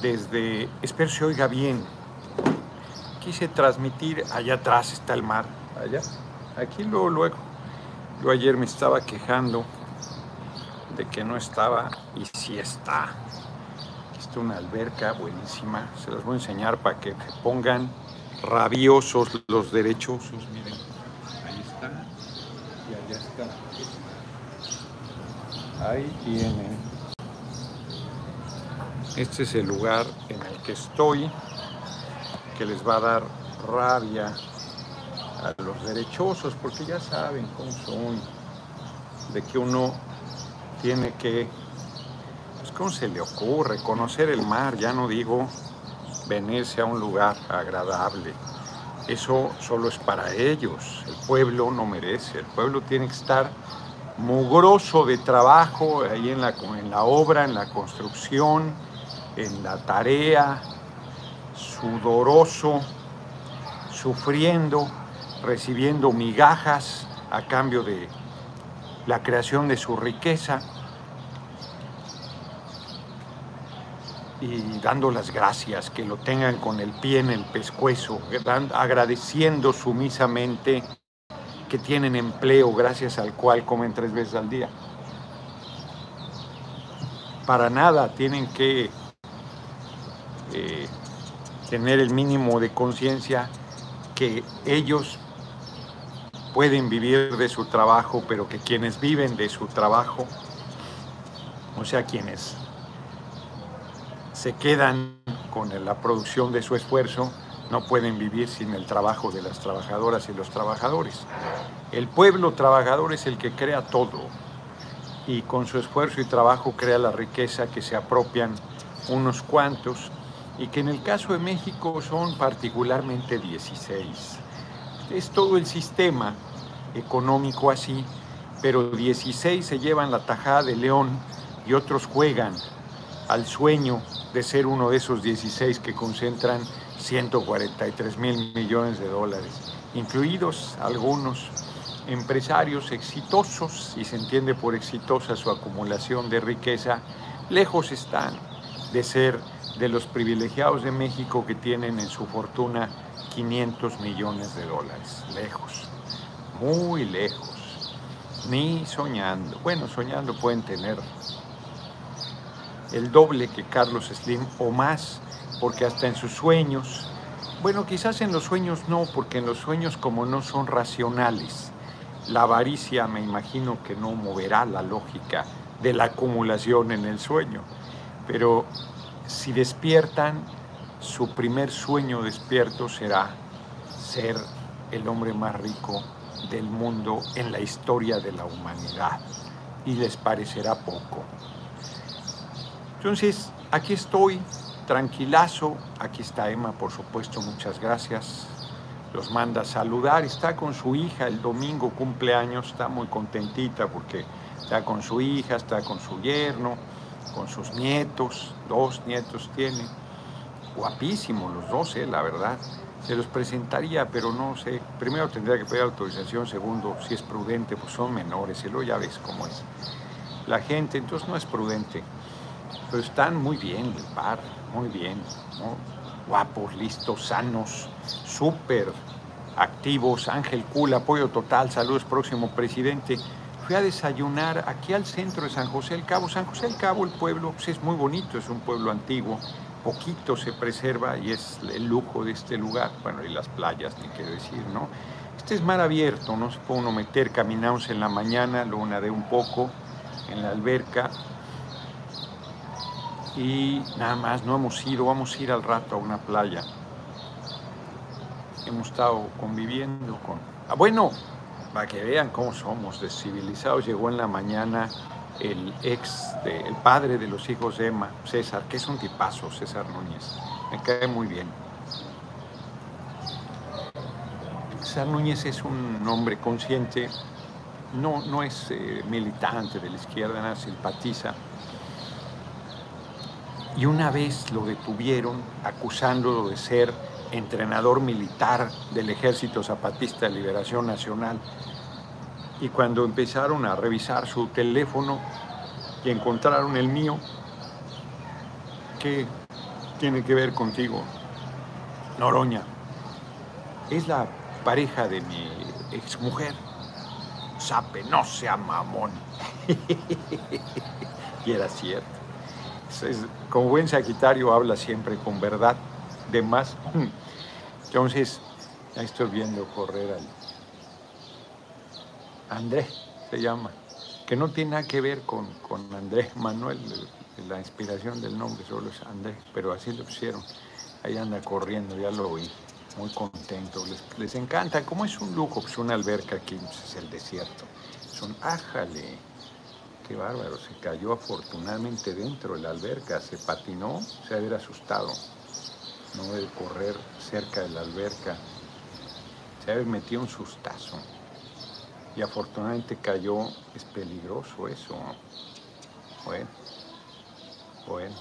desde, espero se oiga bien, quise transmitir, allá atrás está el mar, allá, aquí luego, luego, yo ayer me estaba quejando de que no estaba y sí está. Aquí está una alberca buenísima, se las voy a enseñar para que pongan rabiosos los derechosos, miren, ahí está y allá está. Ahí tienen. Este es el lugar en el que estoy, que les va a dar rabia a los derechosos, porque ya saben cómo son, de que uno tiene que, pues cómo se le ocurre, conocer el mar, ya no digo venirse a un lugar agradable. Eso solo es para ellos, el pueblo no merece, el pueblo tiene que estar mugroso de trabajo ahí en la, en la obra, en la construcción, en la tarea, sudoroso, sufriendo, recibiendo migajas a cambio de la creación de su riqueza y dando las gracias, que lo tengan con el pie en el pescuezo, agradeciendo sumisamente que tienen empleo gracias al cual comen tres veces al día. Para nada tienen que eh, tener el mínimo de conciencia que ellos pueden vivir de su trabajo, pero que quienes viven de su trabajo, o sea, quienes se quedan con la producción de su esfuerzo, no pueden vivir sin el trabajo de las trabajadoras y los trabajadores. El pueblo trabajador es el que crea todo y con su esfuerzo y trabajo crea la riqueza que se apropian unos cuantos y que en el caso de México son particularmente 16. Es todo el sistema económico así, pero 16 se llevan la tajada de León y otros juegan al sueño de ser uno de esos 16 que concentran 143 mil millones de dólares, incluidos algunos empresarios exitosos, y se entiende por exitosa su acumulación de riqueza, lejos están de ser de los privilegiados de México que tienen en su fortuna 500 millones de dólares. Lejos, muy lejos. Ni soñando. Bueno, soñando pueden tener el doble que Carlos Slim o más, porque hasta en sus sueños, bueno, quizás en los sueños no, porque en los sueños como no son racionales, la avaricia me imagino que no moverá la lógica de la acumulación en el sueño, pero si despiertan, su primer sueño despierto será ser el hombre más rico del mundo en la historia de la humanidad y les parecerá poco. Entonces, aquí estoy, tranquilazo, aquí está Emma, por supuesto, muchas gracias. Los manda a saludar, está con su hija el domingo cumpleaños, está muy contentita porque está con su hija, está con su yerno con sus nietos, dos nietos tiene, guapísimos los dos, eh, la verdad. Se los presentaría, pero no sé. Primero tendría que pedir autorización, segundo, si es prudente, pues son menores, y luego ya ves cómo es. La gente, entonces no es prudente. Pero están muy bien el par, muy bien, guapos, listos, sanos, súper activos. Ángel Cool, apoyo total, saludos, próximo presidente fui a desayunar aquí al centro de San José del Cabo. San José del Cabo, el pueblo, pues, es muy bonito, es un pueblo antiguo, poquito se preserva y es el lujo de este lugar. Bueno, y las playas, ni quiero decir, ¿no? Este es mar abierto, no se puede uno meter, caminamos en la mañana, lo nadé un poco en la alberca y nada más, no hemos ido, vamos a ir al rato a una playa. Hemos estado conviviendo con... Ah, bueno, para que vean cómo somos descivilizados, llegó en la mañana el ex, el padre de los hijos de Emma, César, que es un tipazo, César Núñez, me cae muy bien. César Núñez es un hombre consciente, no, no es eh, militante de la izquierda, nada, simpatiza. Y una vez lo detuvieron acusándolo de ser entrenador militar del Ejército Zapatista de Liberación Nacional. Y cuando empezaron a revisar su teléfono y encontraron el mío, que tiene que ver contigo. Noroña es la pareja de mi exmujer. Sape, no sea mamón. y era cierto. como buen Sagitario habla siempre con verdad. De más. Entonces, ya estoy viendo correr al André, se llama, que no tiene nada que ver con, con Andrés Manuel, la inspiración del nombre solo es Andrés, pero así lo pusieron. Ahí anda corriendo, ya lo oí, muy contento. Les, encanta, como es un lujo, pues una alberca aquí pues, es el desierto. Son, ájale, qué bárbaro, se cayó afortunadamente dentro de la alberca, se patinó, se había asustado. No debe correr cerca de la alberca, se había metido un sustazo. Y afortunadamente cayó, es peligroso eso. Bueno. Bueno,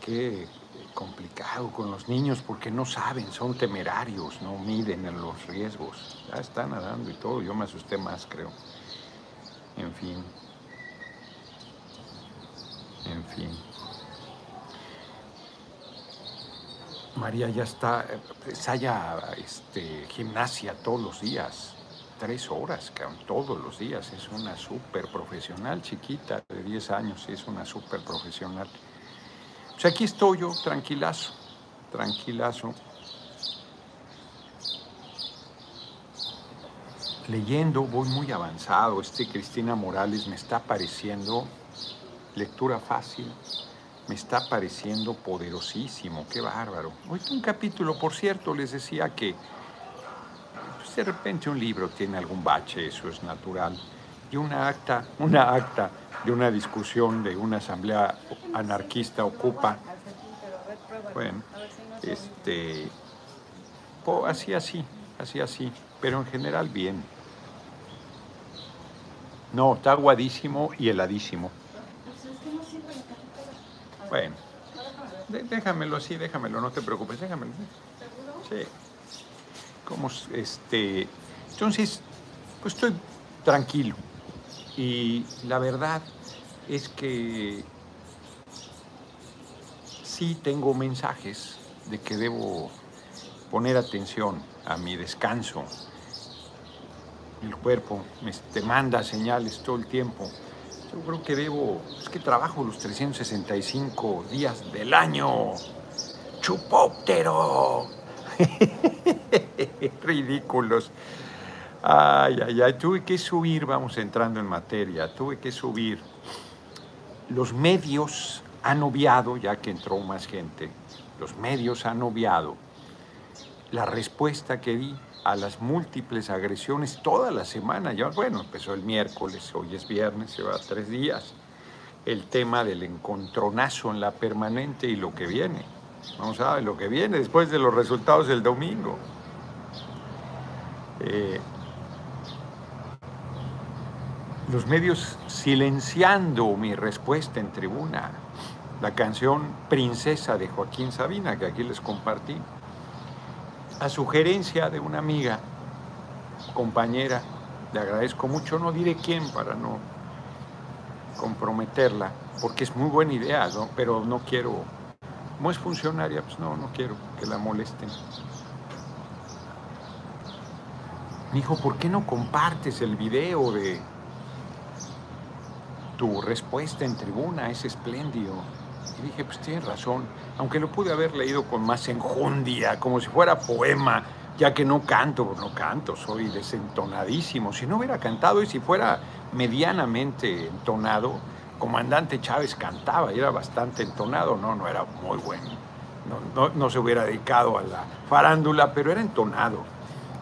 qué complicado con los niños porque no saben, son temerarios, no miden los riesgos. Ya están nadando y todo, yo me asusté más, creo. En fin. En fin. María ya está, ensaya este, gimnasia todos los días tres horas, todos los días. Es una súper profesional, chiquita, de 10 años, es una súper profesional. Pues aquí estoy yo, tranquilazo, tranquilazo. Leyendo, voy muy avanzado. Este Cristina Morales me está pareciendo lectura fácil, me está pareciendo poderosísimo, qué bárbaro. Hoy un capítulo, por cierto, les decía que de repente un libro tiene algún bache, eso es natural. Y una acta, una acta de una discusión de una asamblea anarquista ocupa. Bueno, este, así, así, así, así, pero en general bien. No, está aguadísimo y heladísimo. Bueno, déjamelo así, déjamelo, no te preocupes, déjamelo. Sí este, entonces, pues estoy tranquilo. Y la verdad es que sí tengo mensajes de que debo poner atención a mi descanso. El cuerpo me te manda señales todo el tiempo. Yo creo que debo, es que trabajo los 365 días del año. Chupóptero. Ridículos. Ay, ay, ay, tuve que subir, vamos entrando en materia, tuve que subir. Los medios han obviado, ya que entró más gente, los medios han obviado la respuesta que di a las múltiples agresiones toda la semana. Bueno, empezó el miércoles, hoy es viernes, se va tres días. El tema del encontronazo en la permanente y lo que viene. A ver lo que viene después de los resultados del domingo. Eh, los medios silenciando mi respuesta en tribuna. La canción Princesa de Joaquín Sabina, que aquí les compartí, a sugerencia de una amiga, compañera, le agradezco mucho, no diré quién para no comprometerla, porque es muy buena idea, pero no quiero como es funcionaria, pues no, no quiero que la molesten. Me dijo, ¿por qué no compartes el video de tu respuesta en tribuna? Es espléndido. Y dije, pues tienes razón, aunque lo pude haber leído con más enjundia, como si fuera poema, ya que no canto, no canto, soy desentonadísimo. Si no hubiera cantado y si fuera medianamente entonado, comandante Chávez cantaba y era bastante entonado, no, no era muy bueno. No, se hubiera dedicado a la farándula, pero era entonado.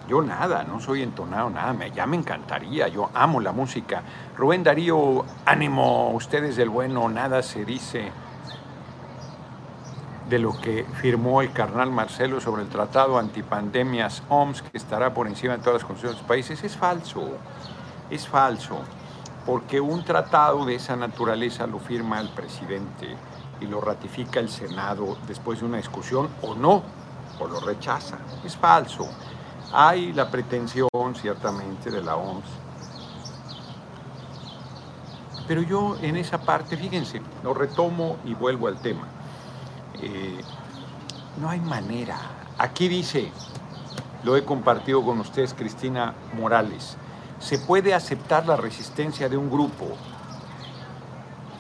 Yo nada, no soy entonado, nada, me, ya me encantaría, yo amo la música. Rubén Darío, ánimo, ustedes del bueno, nada se dice de lo que firmó el carnal Marcelo sobre el tratado antipandemias OMS, que estará por encima de todas las constituciones de los países, es falso, es falso porque un tratado de esa naturaleza lo firma el presidente y lo ratifica el Senado después de una discusión o no, o lo rechaza. Es falso. Hay la pretensión, ciertamente, de la OMS. Pero yo en esa parte, fíjense, lo retomo y vuelvo al tema. Eh, no hay manera. Aquí dice, lo he compartido con ustedes, Cristina Morales, se puede aceptar la resistencia de un grupo,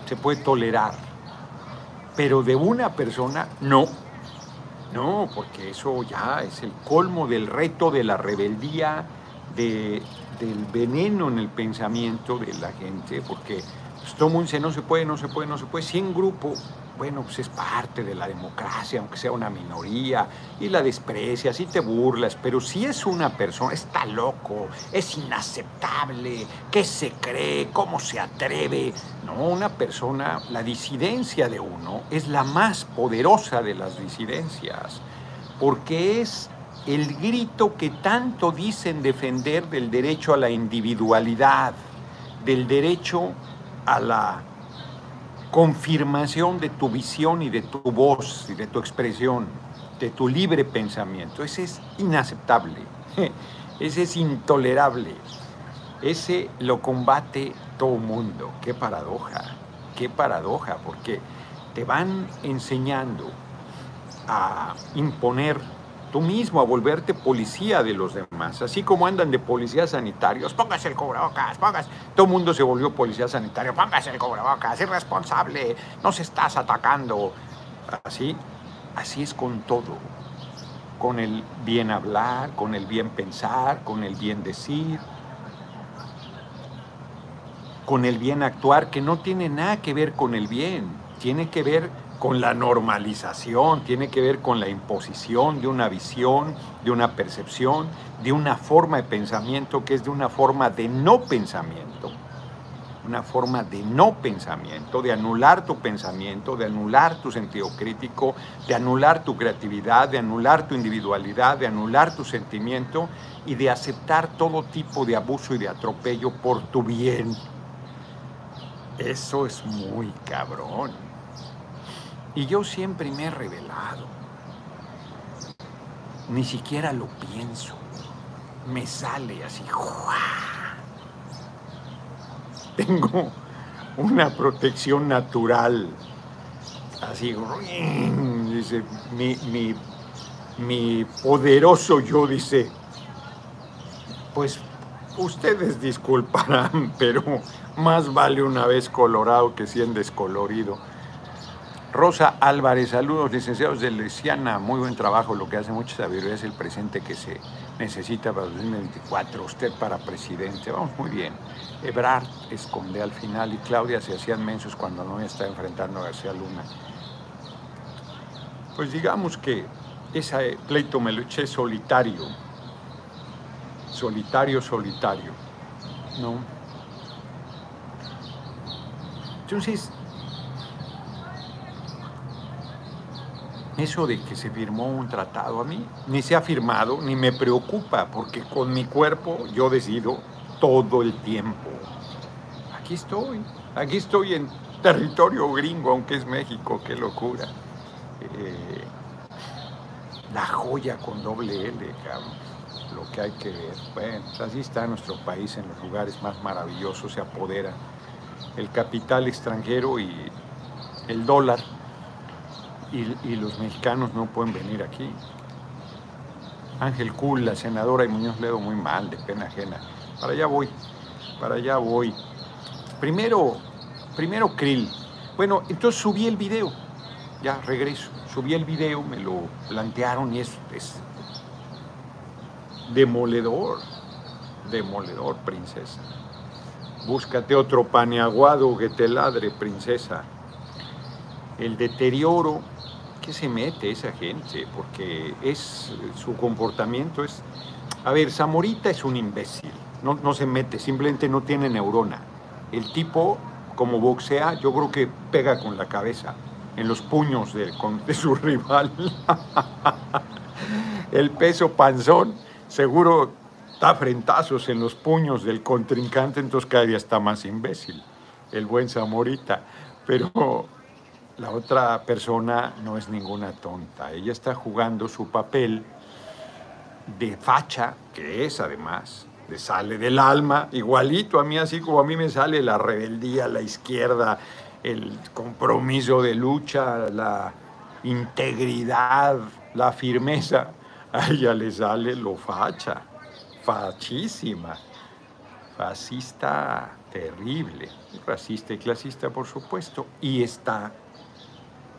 se puede tolerar, pero de una persona no. No, porque eso ya es el colmo del reto de la rebeldía, de, del veneno en el pensamiento de la gente, porque pues, el mundo dice no se puede, no se puede, no se puede. Si en grupo bueno, pues es parte de la democracia, aunque sea una minoría, y la desprecias y te burlas, pero si es una persona, está loco, es inaceptable, ¿qué se cree? ¿Cómo se atreve? No, una persona, la disidencia de uno es la más poderosa de las disidencias, porque es el grito que tanto dicen defender del derecho a la individualidad, del derecho a la confirmación de tu visión y de tu voz y de tu expresión, de tu libre pensamiento. Ese es inaceptable, ese es intolerable, ese lo combate todo mundo. Qué paradoja, qué paradoja, porque te van enseñando a imponer tú mismo a volverte policía de los demás, así como andan de policías sanitarios, póngase el cubrebocas, póngase, todo el mundo se volvió policía sanitario, póngase el cubrebocas, irresponsable, nos estás atacando, así, así es con todo, con el bien hablar, con el bien pensar, con el bien decir, con el bien actuar, que no tiene nada que ver con el bien, tiene que ver con la normalización, tiene que ver con la imposición de una visión, de una percepción, de una forma de pensamiento que es de una forma de no pensamiento, una forma de no pensamiento, de anular tu pensamiento, de anular tu sentido crítico, de anular tu creatividad, de anular tu individualidad, de anular tu sentimiento y de aceptar todo tipo de abuso y de atropello por tu bien. Eso es muy cabrón. Y yo siempre me he revelado. Ni siquiera lo pienso. Me sale así. Tengo una protección natural. Así, dice, mi, mi, mi poderoso yo dice, pues ustedes disculparán, pero más vale una vez colorado que cien descolorido. Rosa Álvarez, saludos licenciados de Lesiana, muy buen trabajo, lo que hace mucha sabiduría es el presente que se necesita para 2024, usted para presidente, vamos muy bien. Ebrard esconde al final y Claudia se hacían mensos cuando no está enfrentando a García Luna. Pues digamos que ese pleito me lo eché solitario, solitario, solitario, ¿no? Entonces, eso de que se firmó un tratado a mí, ni se ha firmado, ni me preocupa, porque con mi cuerpo yo decido todo el tiempo. Aquí estoy, aquí estoy en territorio gringo, aunque es México, qué locura. Eh, la joya con doble L, lo que hay que ver. Bueno, pues así está nuestro país en los lugares más maravillosos, se apodera el capital extranjero y el dólar y, los mexicanos no pueden venir aquí. Ángel Kuhl, la senadora y Muñoz Ledo muy mal, de pena ajena. Para allá voy, para allá voy. Primero, primero Krill. Bueno, entonces subí el video, ya regreso. Subí el video, me lo plantearon y es, es demoledor, demoledor, princesa. Búscate otro paneaguado que te ladre, princesa. El deterioro se mete esa gente? Porque es su comportamiento es... A ver, Zamorita es un imbécil, no, no se mete, simplemente no tiene neurona. El tipo, como boxea, yo creo que pega con la cabeza en los puños de, de su rival. El peso panzón seguro da frentazos en los puños del contrincante, entonces cada día está más imbécil, el buen Zamorita. Pero la otra persona no es ninguna tonta, ella está jugando su papel de facha, que es además, le sale del alma, igualito a mí, así como a mí me sale la rebeldía, la izquierda, el compromiso de lucha, la integridad, la firmeza, a ella le sale lo facha, fachísima, fascista terrible, racista y clasista por supuesto, y está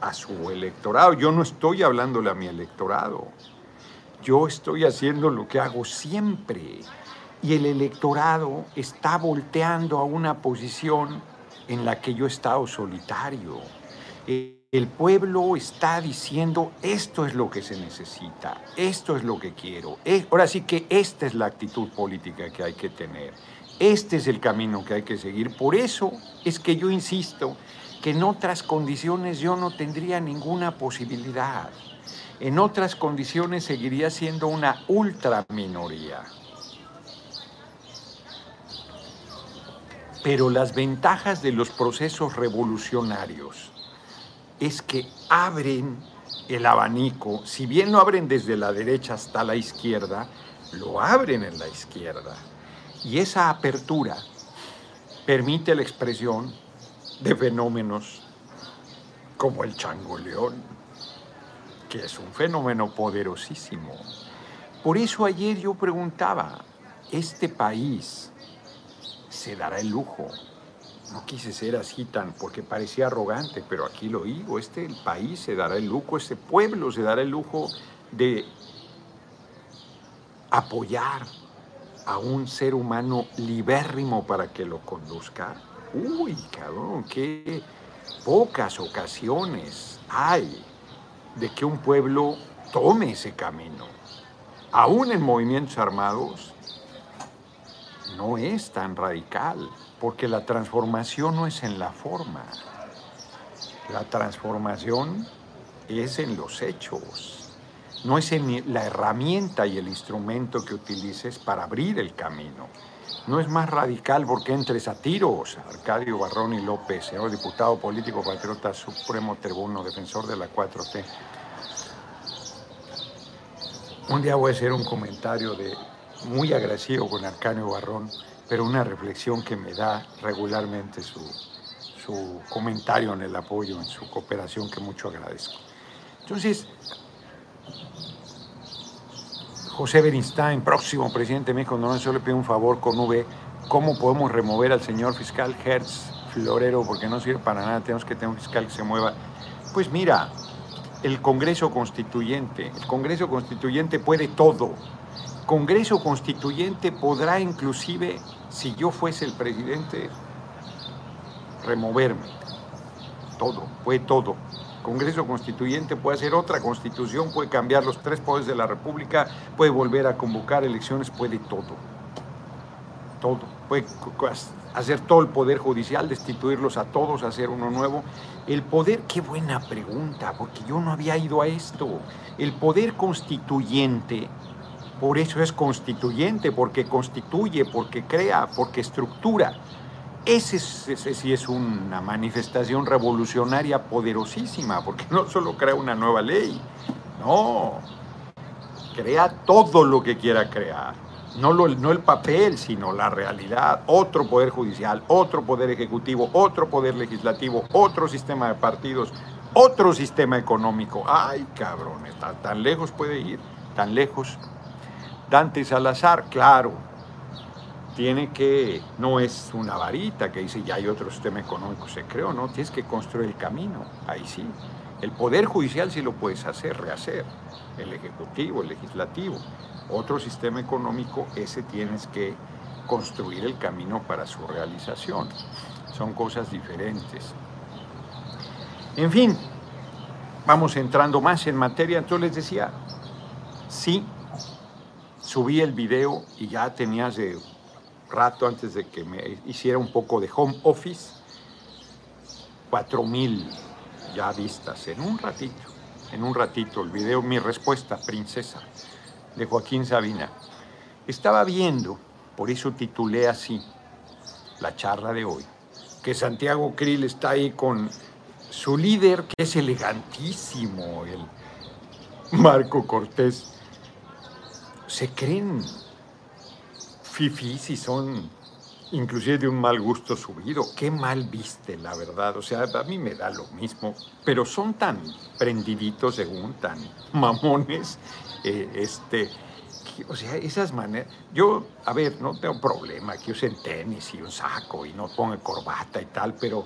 a su electorado. Yo no estoy hablándole a mi electorado, yo estoy haciendo lo que hago siempre. Y el electorado está volteando a una posición en la que yo he estado solitario. El pueblo está diciendo, esto es lo que se necesita, esto es lo que quiero. Ahora sí que esta es la actitud política que hay que tener. Este es el camino que hay que seguir. Por eso es que yo insisto que en otras condiciones yo no tendría ninguna posibilidad. En otras condiciones seguiría siendo una ultra minoría. Pero las ventajas de los procesos revolucionarios es que abren el abanico, si bien lo abren desde la derecha hasta la izquierda, lo abren en la izquierda. Y esa apertura permite la expresión de fenómenos como el changoleón, que es un fenómeno poderosísimo. Por eso ayer yo preguntaba, ¿este país se dará el lujo? No quise ser así tan porque parecía arrogante, pero aquí lo digo, este país se dará el lujo, este pueblo se dará el lujo de apoyar a un ser humano libérrimo para que lo conduzca? Uy, cabrón, qué pocas ocasiones hay de que un pueblo tome ese camino. Aún en movimientos armados no es tan radical, porque la transformación no es en la forma. La transformación es en los hechos no es la herramienta y el instrumento que utilices para abrir el camino. No es más radical porque entres a tiros. Arcadio Barrón López, señor diputado político, patriota, supremo tribuno, defensor de la 4T. Un día voy a hacer un comentario de muy agresivo con Arcadio Barrón, pero una reflexión que me da regularmente su, su comentario en el apoyo, en su cooperación, que mucho agradezco. Entonces, José Bernstein, próximo presidente de México, no le pido un favor con V, ¿cómo podemos remover al señor fiscal Hertz Florero? Porque no sirve para nada, tenemos que tener un fiscal que se mueva. Pues mira, el Congreso Constituyente, el Congreso Constituyente puede todo. Congreso Constituyente podrá inclusive, si yo fuese el presidente, removerme. Todo, puede todo. Congreso Constituyente puede hacer otra constitución, puede cambiar los tres poderes de la República, puede volver a convocar elecciones, puede todo. Todo. Puede hacer todo el poder judicial, destituirlos a todos, hacer uno nuevo. El poder, qué buena pregunta, porque yo no había ido a esto. El poder constituyente, por eso es constituyente, porque constituye, porque crea, porque estructura. Ese, sí es una manifestación revolucionaria poderosísima, porque no solo crea una nueva ley, no, crea todo lo que quiera crear. No, no el papel, sino la realidad. Otro poder judicial, otro poder ejecutivo, otro poder legislativo, otro sistema de partidos, otro sistema económico. Ay, cabrón, tan lejos puede ir, tan lejos. Dante Salazar, claro, tiene que, no es una varita que dice ya hay otro sistema económico, se creó, no, tienes que construir el camino, ahí sí. El poder judicial sí lo puedes hacer, rehacer, el ejecutivo, el legislativo. Otro sistema económico, ese tienes que construir el camino para su realización. Son cosas diferentes. En fin, vamos entrando más en materia. Entonces les decía, sí, subí el video y ya tenías de rato antes de que me hiciera un poco de home office, cuatro mil ya vistas en un ratito, en un ratito el video Mi respuesta, princesa, de Joaquín Sabina. Estaba viendo, por eso titulé así la charla de hoy, que Santiago Krill está ahí con su líder, que es elegantísimo, el Marco Cortés. Se creen fifís y son inclusive de un mal gusto subido. Qué mal viste, la verdad. O sea, a mí me da lo mismo, pero son tan prendiditos, según, tan mamones, eh, este, o sea, esas maneras. Yo, a ver, no tengo problema que usen tenis y un saco y no ponga corbata y tal, pero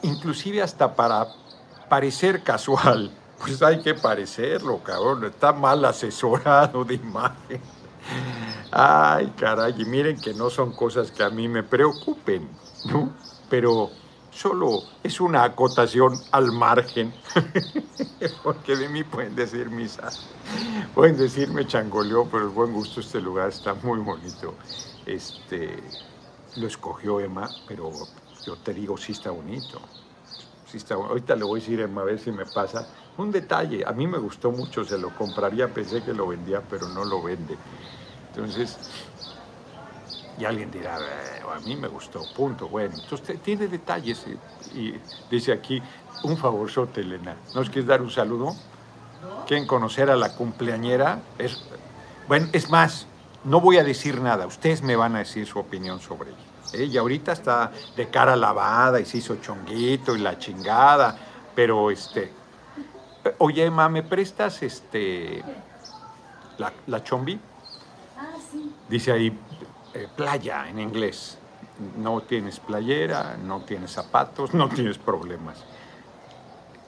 inclusive hasta para parecer casual, pues hay que parecerlo, cabrón. Está mal asesorado de imagen. Ay, caray, y miren que no son cosas que a mí me preocupen, ¿no? Pero solo es una acotación al margen, porque de mí pueden decir misa, pueden decirme changoleó, pero el buen gusto este lugar está muy bonito. Este, lo escogió Emma, pero yo te digo, sí está bonito. Sí está, ahorita le voy a decir Emma a ver si me pasa. Un detalle, a mí me gustó mucho, se lo compraría, pensé que lo vendía, pero no lo vende. Entonces, y alguien dirá, a mí me gustó, punto. Bueno, entonces tiene detalles y, dice aquí, un favor, Elena, ¿nos quieres dar un saludo? ¿Quieren conocer a la cumpleañera? Es, bueno, es más, no voy a decir nada, ustedes me van a decir su opinión sobre ella. Ella ahorita está de cara lavada y se hizo chonguito y la chingada, pero este, oye, Emma, ¿me prestas este, la, la chombi? Dice ahí eh, playa en inglés. No tienes playera, no tienes zapatos, no tienes problemas.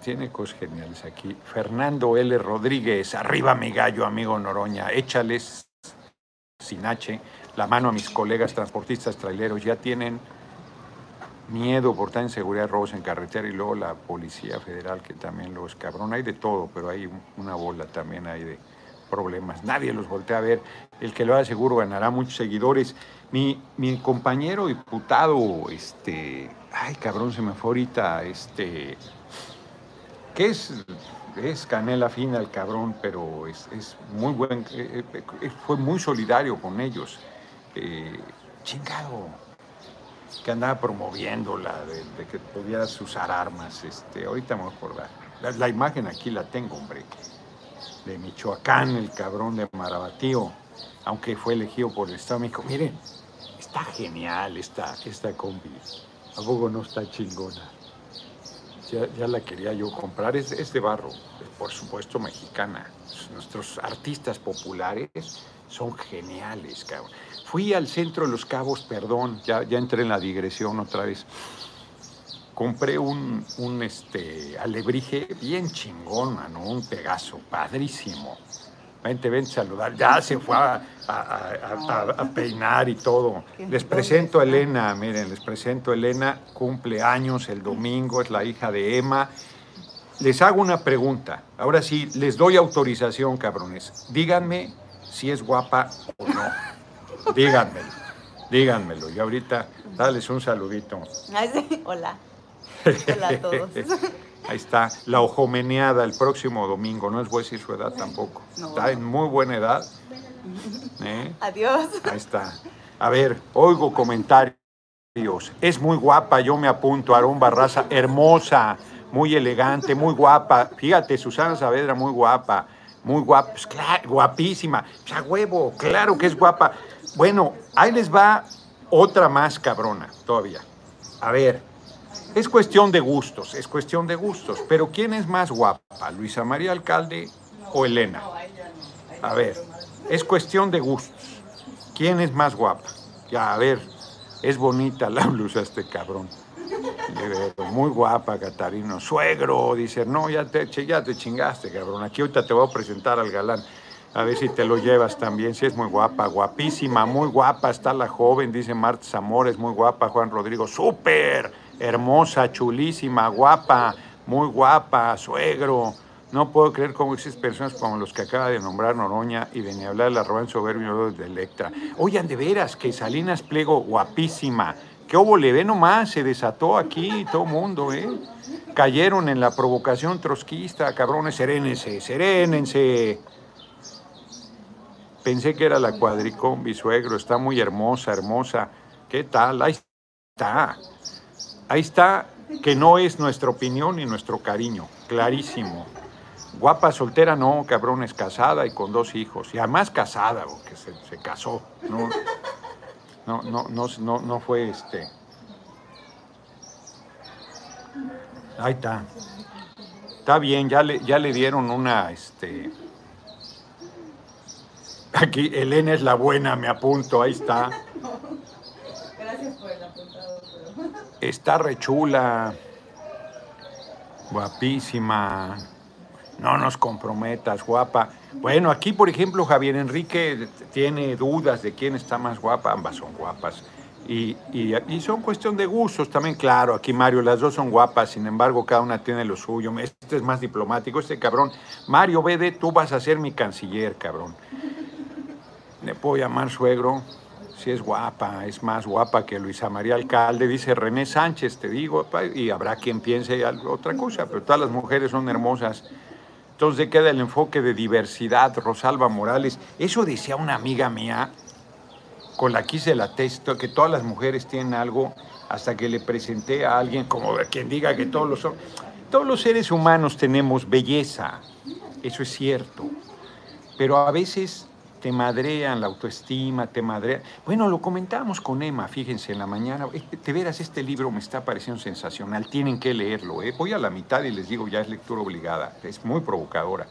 Tiene cosas geniales aquí. Fernando L. Rodríguez, arriba mi gallo, amigo Noroña. Échales, sin H, la mano a mis colegas transportistas traileros. Ya tienen miedo por estar en seguridad robos en carretera y luego la Policía Federal, que también los cabrón. Hay de todo, pero hay una bola también hay de problemas. Nadie los voltea a ver. El que lo haga seguro ganará muchos seguidores. Mi, mi compañero diputado, este, ay cabrón, se me fue ahorita, este, que es, es canela fina el cabrón, pero es, es muy buen, eh, eh, fue muy solidario con ellos. Eh, chingado, que andaba promoviendo la de, que pudieras usar armas. Este, ahorita me voy a acordar. La, la imagen aquí la tengo, hombre de Michoacán, el cabrón de Marabatío, aunque fue elegido por el Estado, me miren, está genial esta, esta combi, ¿a poco no está chingona? Ya, la quería yo comprar, es, es de barro, por supuesto mexicana. Nuestros artistas populares son geniales, cabrón. Fui al centro de Los Cabos, perdón, ya, ya entré en la digresión otra vez compré un, un este, alebrije bien chingón, mano, un Pegaso, padrísimo. Vente, a saludar. Ya se fue a, a, peinar y todo. Les presento a Elena, miren, les presento a Elena, cumple años el domingo, es la hija de Emma. Les hago una pregunta. Ahora sí, les doy autorización, cabrones. Díganme si es guapa o no. Díganmelo, díganmelo. Y ahorita, dales un saludito. Hola. Hola a todos. Ahí está, la ojomeneada el próximo domingo. No es voy a decir su edad tampoco. Está en muy buena edad. ¿Eh? Adiós. Ahí está. A ver, oigo comentarios. Es muy guapa, yo me apunto. Aarón Barraza, hermosa, muy elegante, muy guapa. Fíjate, Susana Saavedra, muy guapa. Muy guapa, pues, guapísima. O sea, huevo, claro que es guapa. Bueno, ahí les va otra más cabrona todavía. A ver, es cuestión de gustos, es cuestión de gustos. Pero ¿quién es más guapa, Luisa María Alcalde o Elena? A ver, es cuestión de gustos. ¿Quién es más guapa? Ya, a ver, es bonita la blusa este cabrón. Muy guapa, Catarino. Suegro, dice, no, ya te, ya te chingaste, cabrón. Aquí ahorita te voy a presentar al galán. A ver si te lo llevas también, si es muy guapa, guapísima, muy guapa, está la joven, dice Marta Zamora, es muy guapa, Juan Rodrigo, súper hermosa, chulísima, guapa, muy guapa, suegro. No puedo creer cómo existen personas como los que acaba de nombrar Noroña y de ni hablar la Roban Soberbio de Electra. Oigan, de veras, que Salinas Pliego, guapísima. ¿Qué hubo? Le ve nomás, se desató aquí todo mundo, ¿eh? Cayeron en la provocación trotskista, cabrones, serénense, serénense. Pensé que era la cuadricombi, suegro, está muy hermosa, hermosa. ¿Qué tal? Ahí está. Ahí está que no es nuestra opinión y nuestro cariño, clarísimo. Guapa soltera no, cabrón, es casada y con dos hijos. Y además casada, porque se, se casó. ¿no? No, no, no, no, fue este. Ahí está. Está bien, ya le, ya le dieron una, este. Aquí, Elena es la buena, me apunto, ahí está. Gracias por el apuntado. Está rechula. Guapísima. No nos comprometas, guapa. Bueno, aquí, por ejemplo, Javier Enrique tiene dudas de quién está más guapa. Ambas son guapas. Y, y, son cuestión de gustos también, claro. Aquí Mario, las dos son guapas, sin embargo, cada una tiene lo suyo. Este es más diplomático, este cabrón. Mario, vede, tú vas a ser mi canciller, cabrón. Le puedo llamar suegro. Si es guapa, es más guapa que Luisa María Alcalde, dice René Sánchez, te digo, y habrá quien piense otra cosa, pero todas las mujeres son hermosas. Entonces queda el enfoque de diversidad, Rosalba Morales. Eso decía una amiga mía, con la que hice la texto, que todas las mujeres tienen algo, hasta que le presenté a alguien como quien diga que todos los, todos los seres humanos tenemos belleza, eso es cierto, pero a veces te madrean la autoestima, te madrean. Bueno, lo comentábamos con Emma, fíjense, en la mañana. Te verás, este libro me está pareciendo sensacional, tienen que leerlo. ¿eh? Voy a la mitad y les digo, ya es lectura obligada. Es muy provocadora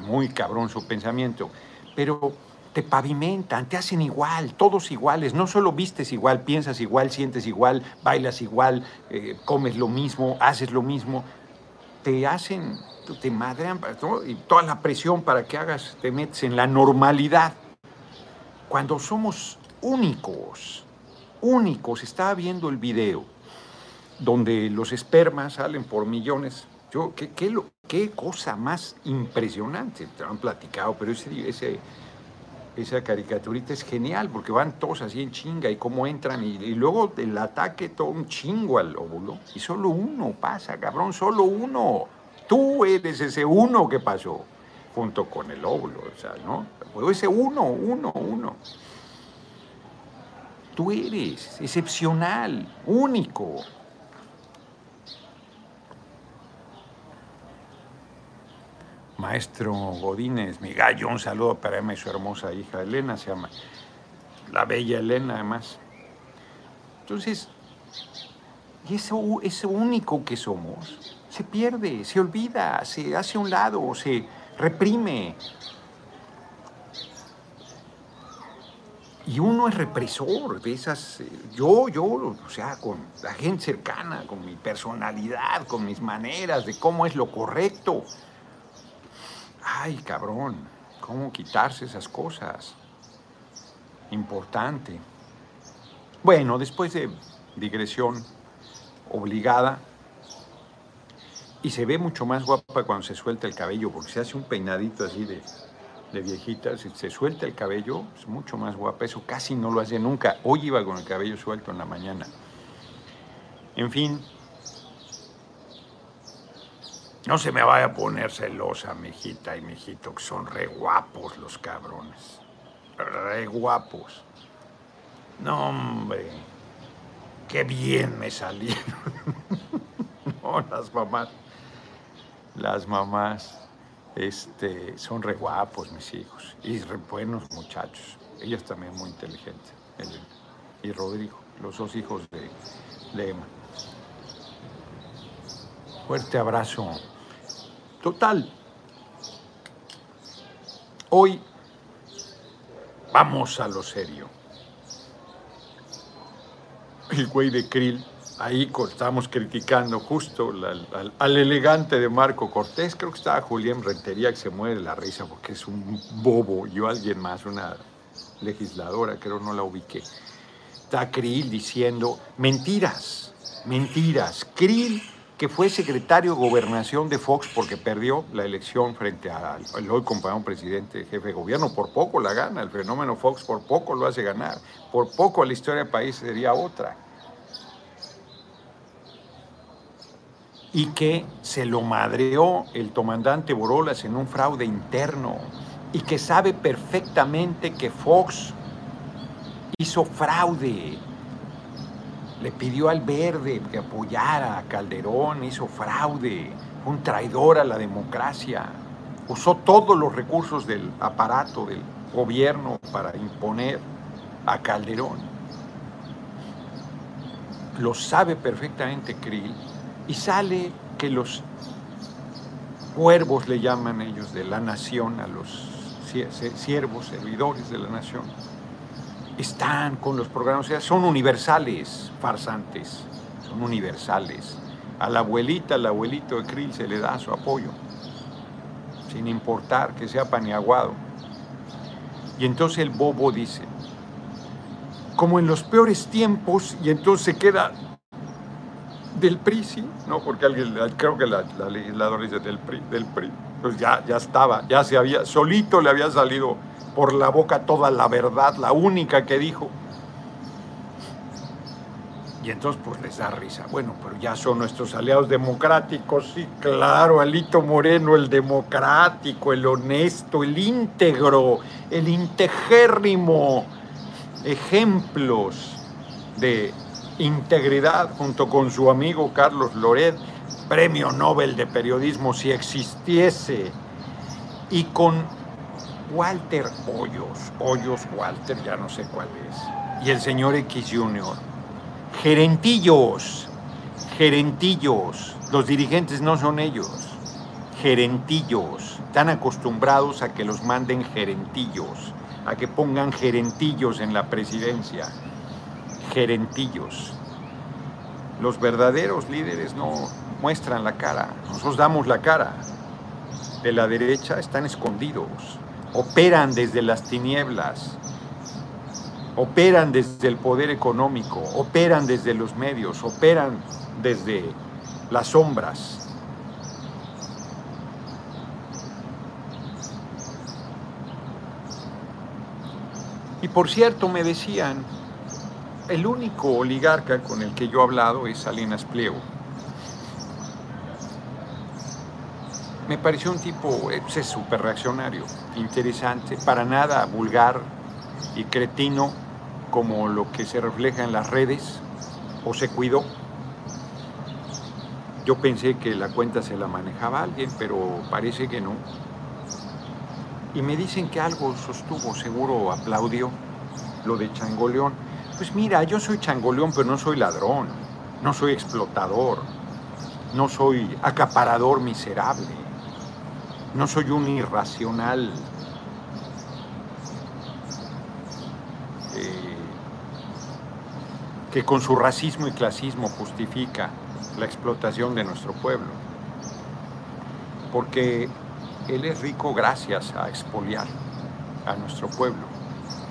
muy cabrón su pensamiento. Pero te pavimentan, te hacen igual, todos iguales. No solo vistes igual, piensas igual, sientes igual, bailas igual, eh, comes lo mismo, haces lo mismo. Te hacen te madrean y toda la presión para que hagas, te metes en la normalidad. Cuando somos únicos, únicos, estaba viendo el video donde los espermas salen por millones. Yo, qué, qué, qué cosa más impresionante, te lo han platicado, pero ese, ese, esa caricaturita es genial porque van todos así en chinga y cómo entran y, y, luego el ataque todo un chingo al óvulo y solo uno pasa, cabrón, solo uno. Tú eres ese uno que pasó junto con el óvulo, o sea, ¿no? Ese uno, uno, uno. Tú eres excepcional, único. Maestro Godínez, mi gallo, un saludo para Emma y su hermosa hija Elena, se llama la bella Elena además. Entonces, y eso, ese único que somos, se pierde, se olvida, se hace a un lado, se reprime. Y uno es represor de esas, yo, yo, o sea, con la gente cercana, con mi personalidad, con mis maneras de cómo es lo correcto. Ay, cabrón, ¿cómo quitarse esas cosas? Importante. Bueno, después de digresión obligada, y se ve mucho más guapa cuando se suelta el cabello, porque se hace un peinadito así de, de viejita, si se suelta el cabello, es mucho más guapa. Eso casi no lo hace nunca. Hoy iba con el cabello suelto en la mañana. En fin, no se me vaya a poner celosa, mijita y mijito, que son re guapos los cabrones. Re guapos. No, hombre, qué bien me salieron. no, las mamás las mamás este, son re guapos mis hijos y re buenos muchachos. Ellas también muy inteligentes. y Rodrigo, los dos hijos de, de Emma. Fuerte abrazo. Total. Hoy vamos a lo serio. El güey de Krill ahí estamos criticando justo al, elegante de Marco Cortés, creo que estaba Julián Rentería que se muere la risa porque es un bobo, yo alguien más, una legisladora, creo no la ubiqué. Está Krill diciendo mentiras, mentiras. Krill, que fue secretario de gobernación de Fox porque perdió la elección frente al, hoy compañero presidente, jefe de gobierno, por poco la gana, el fenómeno Fox por poco lo hace ganar, por poco la historia del país sería otra y que se lo madreó el comandante Borolas en un fraude interno y que sabe perfectamente que Fox hizo fraude. Le pidió al verde que apoyara a Calderón, hizo fraude, un traidor a la democracia. Usó todos los recursos del aparato del gobierno para imponer a Calderón. lo sabe perfectamente Krill, y sale que los cuervos le llaman ellos de la nación, a los siervos, servidores de la nación, están con los programas, o sea, son universales, farsantes, son universales. A la abuelita, al abuelito de Krill se le da su apoyo, sin importar que sea paniaguado. Y entonces el bobo dice, como en los peores tiempos, y entonces se queda del PRI, sí, no, porque alguien, creo que la, legisladora dice del PRI, del PRI. Pues ya, ya estaba, ya se había, solito le había salido por la boca toda la verdad, la única que dijo. Y entonces pues les da risa. Bueno, pero ya son nuestros aliados democráticos, sí, claro, Alito Moreno, el democrático, el honesto, el íntegro, el integérrimo, ejemplos de integridad junto con su amigo Carlos Loret, premio Nobel de Periodismo si existiese, y con Walter Hoyos, Hoyos Walter, ya no sé cuál es, y el señor X Junior, gerentillos, gerentillos, los dirigentes no son ellos, gerentillos, están acostumbrados a que los manden gerentillos, a que pongan gerentillos en la presidencia gerentillos. Los verdaderos líderes no muestran la cara, nosotros damos la cara. De la derecha están escondidos, operan desde las tinieblas, operan desde el poder económico, operan desde los medios, operan desde las sombras. Y por cierto, me decían, el único oligarca con el que yo he hablado es Salinas Pliego. Me pareció un tipo es súper reaccionario, interesante, para nada vulgar y cretino como lo que se refleja en las redes, o se cuidó. Yo pensé que la cuenta se la manejaba alguien, pero parece que no. Y me dicen que algo sostuvo, seguro aplaudió lo de Changoleón. Pues mira, yo soy changoleón, pero no soy ladrón, no soy explotador, no soy acaparador miserable, no soy un irracional. Eh, que con su racismo y clasismo justifica la explotación de nuestro pueblo. Porque él es rico gracias a expoliar a nuestro pueblo,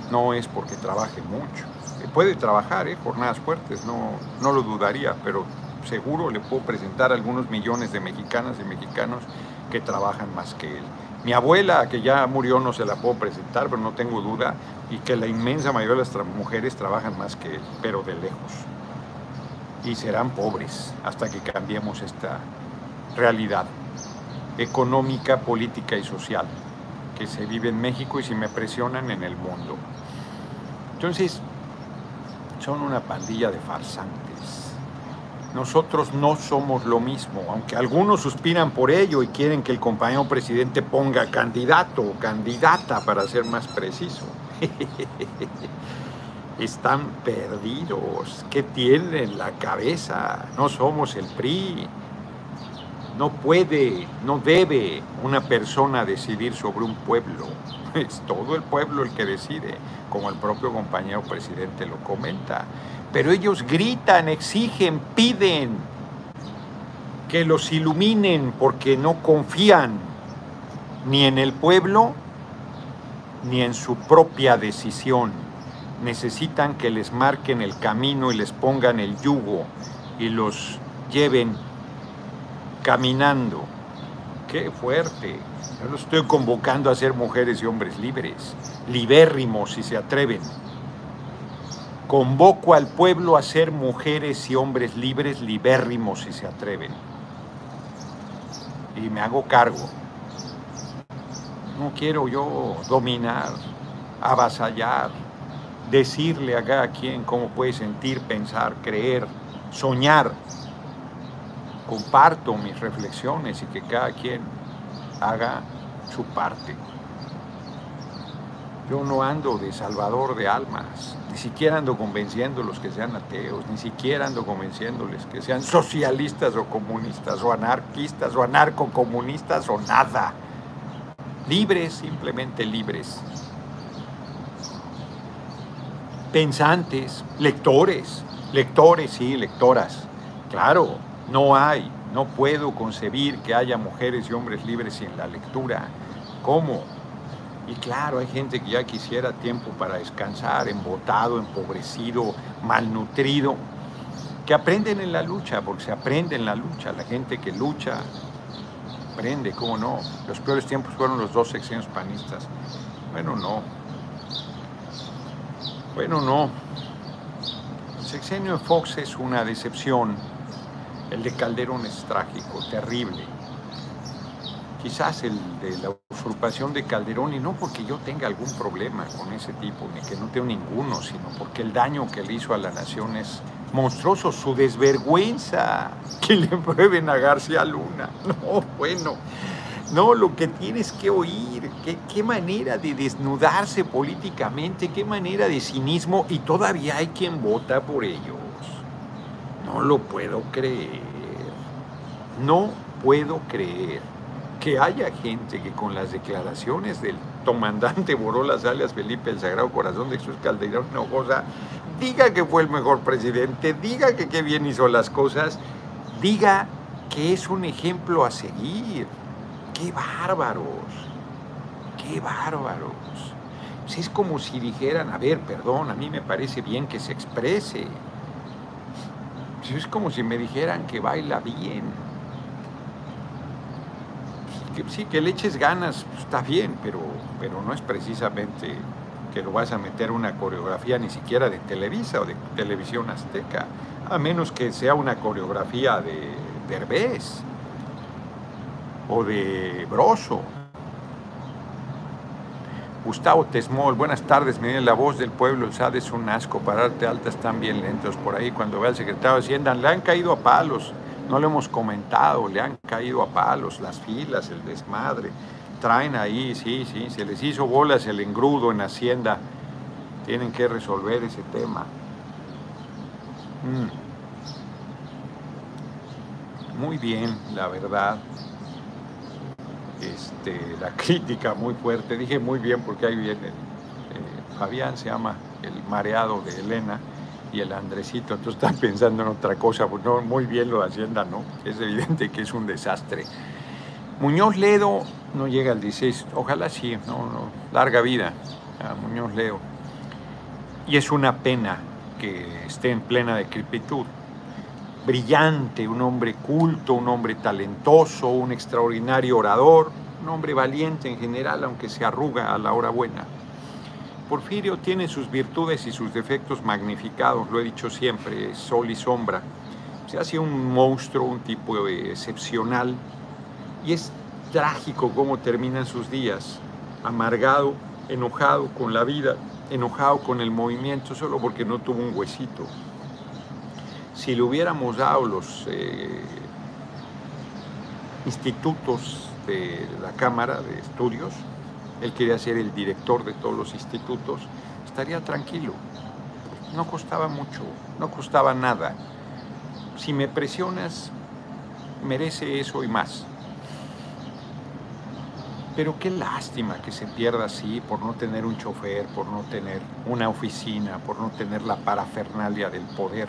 no es porque trabaje mucho puede trabajar, ¿eh? jornadas fuertes, no, no lo dudaría, pero seguro le puedo presentar algunos millones de mexicanas y mexicanos que trabajan más que él. Mi abuela, que ya murió, no se la puedo presentar, pero no tengo duda, y que la inmensa mayoría de las mujeres trabajan más que él, pero de lejos. Y serán pobres hasta que cambiemos esta realidad económica, política y social que se vive en México y si me presionan en el mundo. Entonces, son una pandilla de farsantes. Nosotros no somos lo mismo, aunque algunos suspiran por ello y quieren que el compañero presidente ponga candidato o candidata para ser más preciso. Están perdidos. ¿Qué tienen en la cabeza? No somos el PRI. No puede, no debe una persona decidir sobre un pueblo. Es todo el pueblo el que decide, como el propio compañero presidente lo comenta. Pero ellos gritan, exigen, piden que los iluminen porque no confían ni en el pueblo ni en su propia decisión. Necesitan que les marquen el camino y les pongan el yugo y los lleven caminando. Qué fuerte. Yo los estoy convocando a ser mujeres y hombres libres, libérrimos si se atreven. Convoco al pueblo a ser mujeres y hombres libres, libérrimos si se atreven. Y me hago cargo. No quiero yo dominar, avasallar, decirle a cada quien cómo puede sentir, pensar, creer, soñar comparto mis reflexiones y que cada quien haga su parte. Yo no ando de salvador de almas, ni siquiera ando convenciendo los que sean ateos, ni siquiera ando convenciéndoles que sean socialistas o comunistas, o anarquistas o anarcocomunistas o nada. Libres, simplemente libres. Pensantes, lectores, lectores, sí, lectoras. Claro, no hay, no puedo concebir que haya mujeres y hombres libres sin la lectura. ¿Cómo? Y claro, hay gente que ya quisiera tiempo para descansar, embotado, empobrecido, malnutrido, que aprenden en la lucha, porque se aprende en la lucha. La gente que lucha aprende, ¿cómo no? Los peores tiempos fueron los dos sexenios panistas. Bueno, no. Bueno, no. El sexenio de Fox es una decepción. El de Calderón es trágico, terrible quizás el de la usurpación de Calderón, y no porque yo tenga algún problema con ese tipo, ni que no tengo ninguno, sino porque el daño que le hizo a la nación es monstruoso, su desvergüenza que le prueben a García Luna. No, bueno, no, lo que tienes que oír, qué, manera de desnudarse políticamente, qué manera de cinismo, y todavía hay quien vota por ellos. No lo puedo creer. No puedo creer que haya gente que con las declaraciones del comandante Borolas alias Felipe el Sagrado Corazón de Jesús Calderón Hinojosa diga que fue el mejor presidente, diga que qué bien hizo las cosas, diga que es un ejemplo a seguir. ¡Qué bárbaros! ¡Qué bárbaros! Pues es como si dijeran, a ver, perdón, a mí me parece bien que se exprese. Es como si me dijeran que baila bien sí, que le eches ganas, pues, está bien, pero, pero no es precisamente que lo vas a meter una coreografía ni siquiera de Televisa o de Televisión Azteca, a menos que sea una coreografía de Derbez o de Broso. Gustavo Tesmol, buenas tardes, me la voz del pueblo, el SAD es un asco, pararte altas están bien lentos por ahí, cuando ve al secretario de Hacienda, le han caído a palos, no lo hemos comentado, le han caído a palos las filas, el desmadre. Traen ahí, sí, sí, se les hizo bolas el engrudo en Hacienda. Tienen que resolver ese tema. Mm. Muy bien, la verdad. Este, la crítica muy fuerte. Dije muy bien porque ahí viene. Eh, Fabián se llama el mareado de Elena y el Andresito, entonces están pensando en otra cosa, pues no, muy bien lo de Hacienda, ¿no? Es evidente que es un desastre. Muñoz Ledo no llega al 16, ojalá sí, no, no, larga vida a Muñoz Ledo. Y es una pena que esté en plena decrepitud. Brillante, un hombre culto, un hombre talentoso, un extraordinario orador, un hombre valiente en general, aunque se arruga a la hora buena. Porfirio tiene sus virtudes y sus defectos magnificados, lo he dicho siempre, sol y sombra. Se hace un monstruo, un tipo excepcional, y es trágico cómo terminan sus días, amargado, enojado con la vida, enojado con el movimiento, solo porque no tuvo un huesito. Si le hubiéramos dado los eh, institutos de la Cámara de Estudios, él quería ser el director de todos los institutos, estaría tranquilo. No costaba mucho, no costaba nada. Si me presionas, merece eso y más. Pero qué lástima que se pierda así por no tener un chofer, por no tener una oficina, por no tener la parafernalia del poder.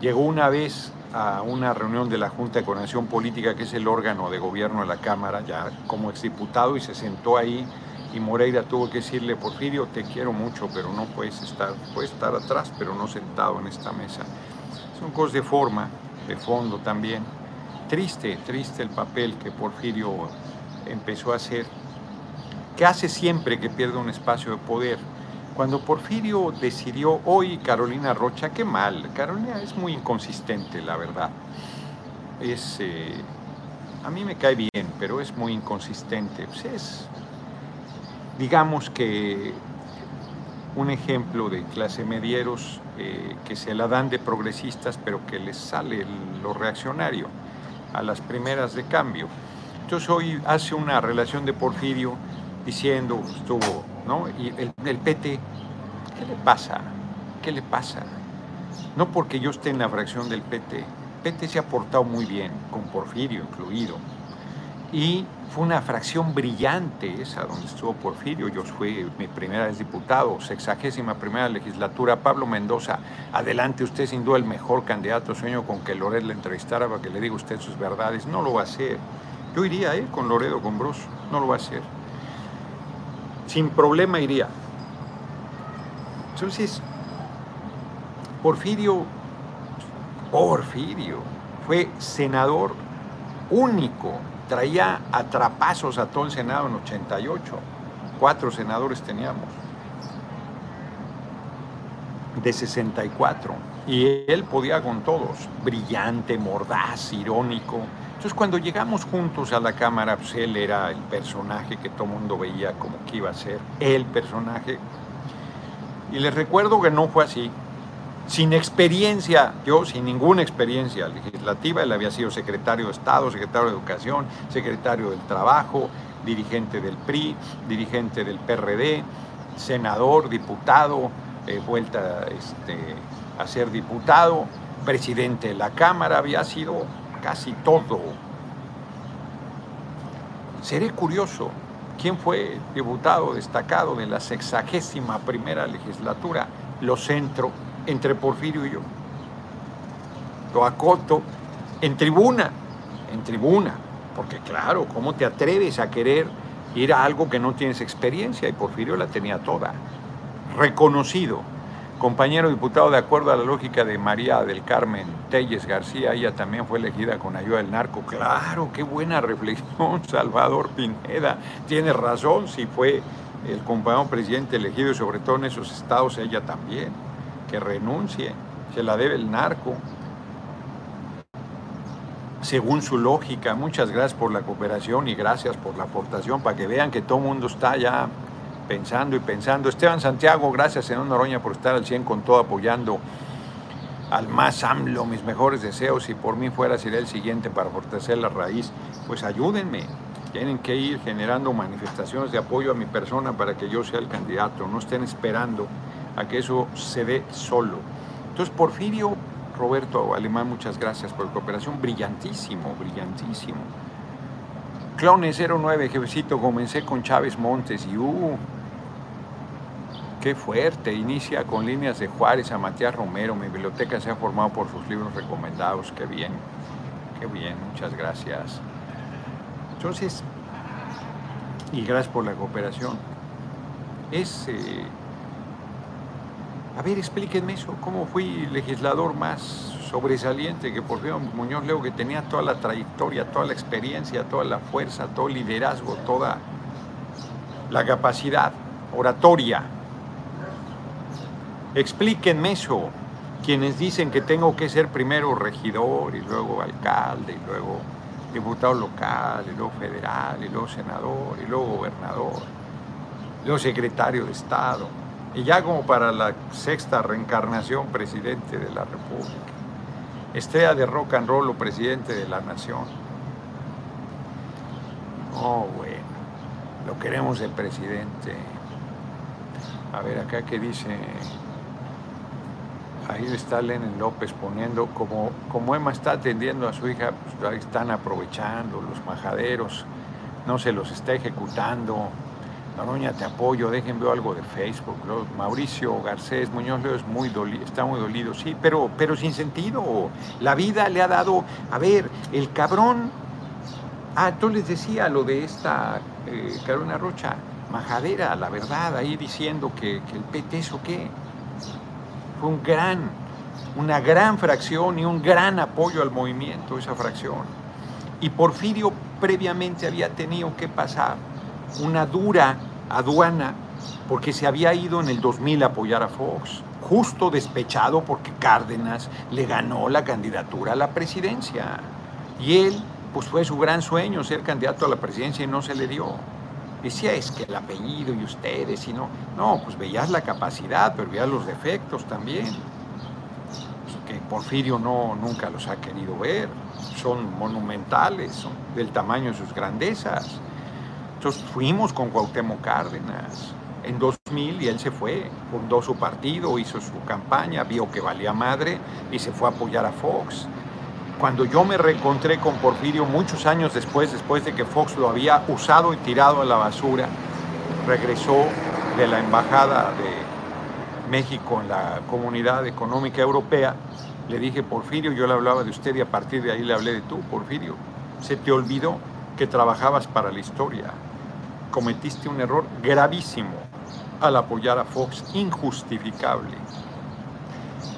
Llegó una vez a una reunión de la Junta de Coordinación Política, que es el órgano de gobierno de la Cámara, ya como exdiputado, y se sentó ahí y Moreira tuvo que decirle, Porfirio, te quiero mucho, pero no puedes estar, puedes estar atrás, pero no sentado en esta mesa. Son cosas de forma, de fondo también. Triste, triste el papel que Porfirio empezó a hacer, que hace siempre que pierde un espacio de poder. Cuando Porfirio decidió, hoy Carolina Rocha, qué mal, Carolina es muy inconsistente, la verdad. Es, eh, a mí me cae bien, pero es muy inconsistente. Pues es digamos que un ejemplo de clase medieros eh, que se la dan de progresistas, pero que les sale lo reaccionario a las primeras de cambio. Entonces hoy hace una relación de Porfirio diciendo, estuvo, ¿no? Y el, el PT, ¿qué le pasa? ¿Qué le pasa? No porque yo esté en la fracción del PT. PT se ha portado muy bien, con Porfirio incluido. Y fue una fracción brillante esa donde estuvo Porfirio. Yo fui mi primera vez diputado, sexagésima primera legislatura. Pablo Mendoza, adelante, usted sin duda el mejor candidato. Sueño con que Loret le entrevistara para que le diga usted sus verdades. No lo va a hacer. Yo iría ¿eh? con Loredo, con Bros. No lo va a hacer. Sin problema iría. Entonces, Porfirio, Porfirio, fue senador único, traía atrapazos a todo el Senado en 88, cuatro senadores teníamos, de 64, y él podía con todos, brillante, mordaz, irónico. Entonces cuando llegamos juntos a la Cámara, pues él era el personaje que todo el mundo veía como que iba a ser el personaje. Y les recuerdo que no fue así sin experiencia, yo sin ninguna experiencia legislativa, él había sido secretario de Estado, secretario de Educación, secretario del Trabajo, dirigente del PRI, dirigente del PRD, senador, diputado, eh, vuelta este, a ser diputado, presidente de la Cámara, había sido casi todo. Seré curioso, ¿quién fue diputado destacado de la sexagésima primera legislatura? Lo centro entre Porfirio y yo. Lo acoto en tribuna, en tribuna, porque claro, ¿cómo te atreves a querer ir a algo que no tienes experiencia? Y Porfirio la tenía toda. Reconocido, compañero diputado de acuerdo a la lógica de María del Carmen Telles García, ella también fue elegida con ayuda del narco. Claro, qué buena reflexión, Salvador Pineda. Tiene razón, si fue el compañero presidente elegido y sobre todo en esos estados, ella también que renuncie, se la debe el narco. Según su lógica, muchas gracias por la cooperación y gracias por la aportación para que vean que todo el mundo está ya pensando y pensando. Esteban Santiago, gracias Senón Noroña por estar al 100 con todo apoyando al más AMLO, mis mejores deseos. Si por mí fuera, sería el siguiente para fortalecer la raíz. Pues ayúdenme. Tienen que ir generando manifestaciones de apoyo a mi persona para que yo sea el candidato. No estén esperando a que eso se dé solo. Entonces, Porfirio Roberto Alemán, muchas gracias por la cooperación. Brillantísimo, brillantísimo. Clone 09, jefecito, comencé con Chávez Montes y uh, qué fuerte. Inicia con líneas de Juárez a Matías Romero. Mi biblioteca se ha formado por sus libros recomendados. Qué bien, qué bien, muchas gracias. Entonces, y gracias por la cooperación. Es. Eh, a ver, explíquenme eso, ¿cómo fui legislador más sobresaliente que por Porfirio Muñoz Leo, que tenía toda la trayectoria, toda la experiencia, toda la fuerza, todo el liderazgo, toda la capacidad oratoria? Explíquenme eso, quienes dicen que tengo que ser primero regidor y luego alcalde y luego diputado local y luego federal y luego senador y luego gobernador y luego secretario de Estado y ya como para la sexta reencarnación presidente de la República, estrella de rock and roll o presidente de la nación. Oh, bueno, lo queremos el presidente. A ver acá qué dice. Ahí está Lenin López poniendo, como, como Emma está atendiendo a su hija, pues ahí están aprovechando los majaderos, no se los está ejecutando. Noroña, te apoyo, déjenme algo de Facebook. Mauricio Garcés Muñoz Leo es muy está muy dolido, sí, pero, pero sin sentido. La vida le ha dado, a ver, el cabrón. Ah, tú les decía lo de esta eh, Carolina Rocha, majadera, la verdad, ahí diciendo que, el PT eso qué. Un gran, una gran fracción y un gran apoyo al movimiento, esa fracción. Y Porfirio previamente había tenido que pasar una dura aduana porque se había ido en el 2000 a apoyar a Fox, justo despechado porque Cárdenas le ganó la candidatura a la presidencia. Y él, pues fue su gran sueño ser candidato a la presidencia y no se le dio. Decía, es que el apellido y ustedes, y no, no, pues veías la capacidad, pero veías los defectos también. Que Porfirio no, nunca los ha querido ver, son monumentales, son del tamaño de sus grandezas. Nosotros fuimos con Cuauhtémoc Cárdenas en 2000 y él se fue, fundó su partido, hizo su campaña, vio que valía madre y se fue a apoyar a Fox. Cuando yo me reencontré con Porfirio muchos años después, después de que Fox lo había usado y tirado a la basura, regresó de la embajada de México en la Comunidad Económica Europea, le dije, Porfirio, yo le hablaba de usted y a partir de ahí le hablé de tú, Porfirio. Se te olvidó que trabajabas para la historia. Cometiste un error gravísimo al apoyar a Fox, injustificable.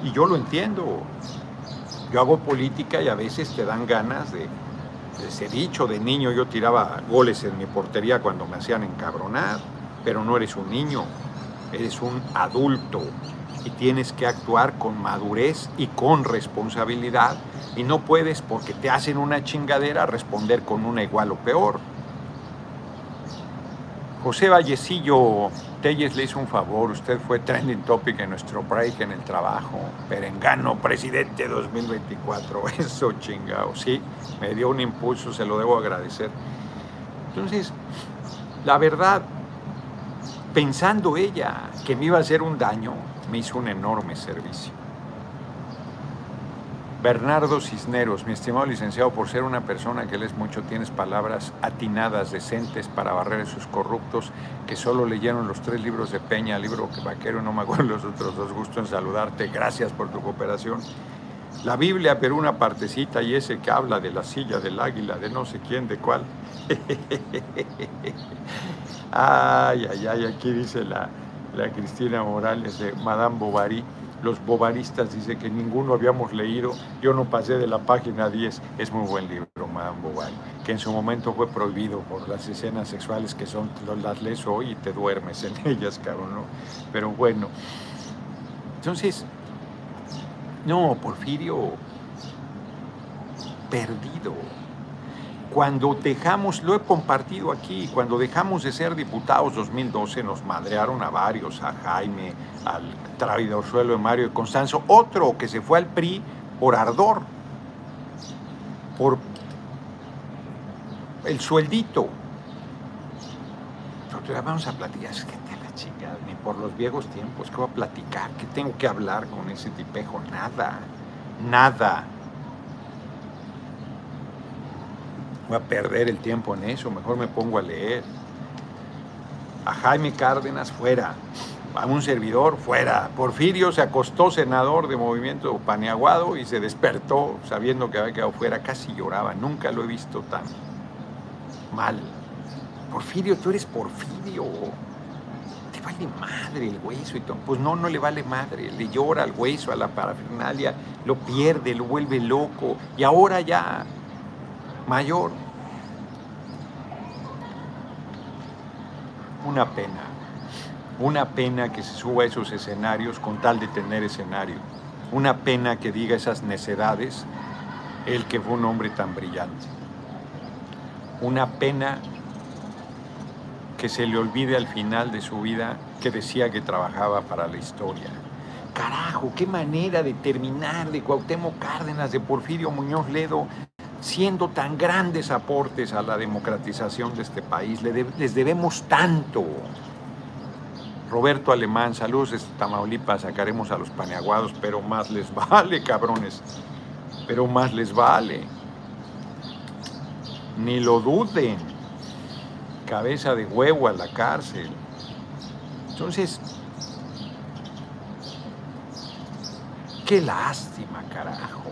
Y yo lo entiendo. Yo hago política y a veces te dan ganas de, de ese dicho de niño. Yo tiraba goles en mi portería cuando me hacían encabronar, pero no eres un niño, eres un adulto y tienes que actuar con madurez y con responsabilidad y no puedes porque te hacen una chingadera responder con una igual o peor. José Vallecillo Telles le hizo un favor, usted fue trending topic en nuestro break en el trabajo, Perengano, presidente 2024, eso chingado, sí, me dio un impulso, se lo debo agradecer. Entonces, la verdad, pensando ella que me iba a hacer un daño, me hizo un enorme servicio. Bernardo Cisneros, mi estimado licenciado, por ser una persona que lees mucho, tienes palabras atinadas, decentes para barrer esos corruptos que solo leyeron los tres libros de Peña, libro que vaquero, no me acuerdo los otros dos, gusto en saludarte, gracias por tu cooperación. La Biblia, pero una partecita y ese que habla de la silla del águila, de no sé quién, de cuál. ay, ay, ay, aquí dice la, la Cristina Morales de Madame Bovary los bobaristas dice que ninguno habíamos leído, yo no pasé de la página 10, es muy buen libro, Madame Bovary, que en su momento fue prohibido por las escenas sexuales que son, las lees hoy y te duermes en ellas, cabrón, ¿no? Pero bueno, entonces, no, Porfirio, perdido. Cuando dejamos, lo he compartido aquí, cuando dejamos de ser diputados 2012 nos madrearon a varios, a Jaime, al traidor suelo de Mario de Constanzo, otro que se fue al PRI por ardor, por el sueldito. Nosotros vamos a platicar, es que te la chingada, ni por los viejos tiempos, ¿qué voy a platicar? ¿Qué tengo que hablar con ese tipejo? Nada, nada. Voy a perder el tiempo en eso, mejor me pongo a leer. A Jaime Cárdenas fuera, a un servidor fuera. Porfirio se acostó senador de Movimiento Paneaguado y se despertó sabiendo que había quedado fuera, casi lloraba, nunca lo he visto tan mal. Porfirio, tú eres Porfirio. Te vale madre el hueso y todo. Pues no, no le vale madre. Le llora al hueso, a la parafernalia, lo pierde, lo vuelve loco. Y ahora ya mayor. Una pena, una pena que se suba a esos escenarios con tal de tener escenario. Una pena que diga esas necedades el que fue un hombre tan brillante. Una pena que se le olvide al final de su vida que decía que trabajaba para la historia. Carajo, qué manera de terminar de Cuauhtémoc Cárdenas, de Porfirio Muñoz Ledo, siendo tan grandes aportes a la democratización de este país. Les debemos tanto. Roberto Alemán, saludos desde Tamaulipas, sacaremos a los paneaguados, pero más les vale, cabrones, pero más les vale. Ni lo duden, cabeza de huevo a la cárcel. Entonces, qué lástima, carajo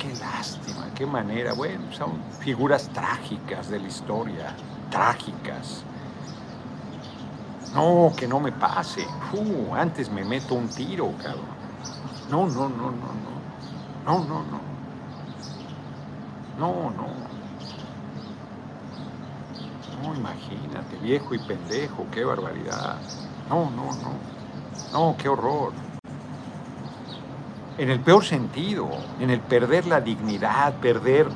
qué lástima, qué manera. Bueno, son figuras trágicas de la historia, trágicas. No, que no me pase. Uh, antes me meto un tiro, cabrón. No, no, no, no, no. No, no, no. No, no. No, imagínate, viejo y pendejo, qué barbaridad. No, no, no. No, qué horror en el peor sentido, en el perder la dignidad, perder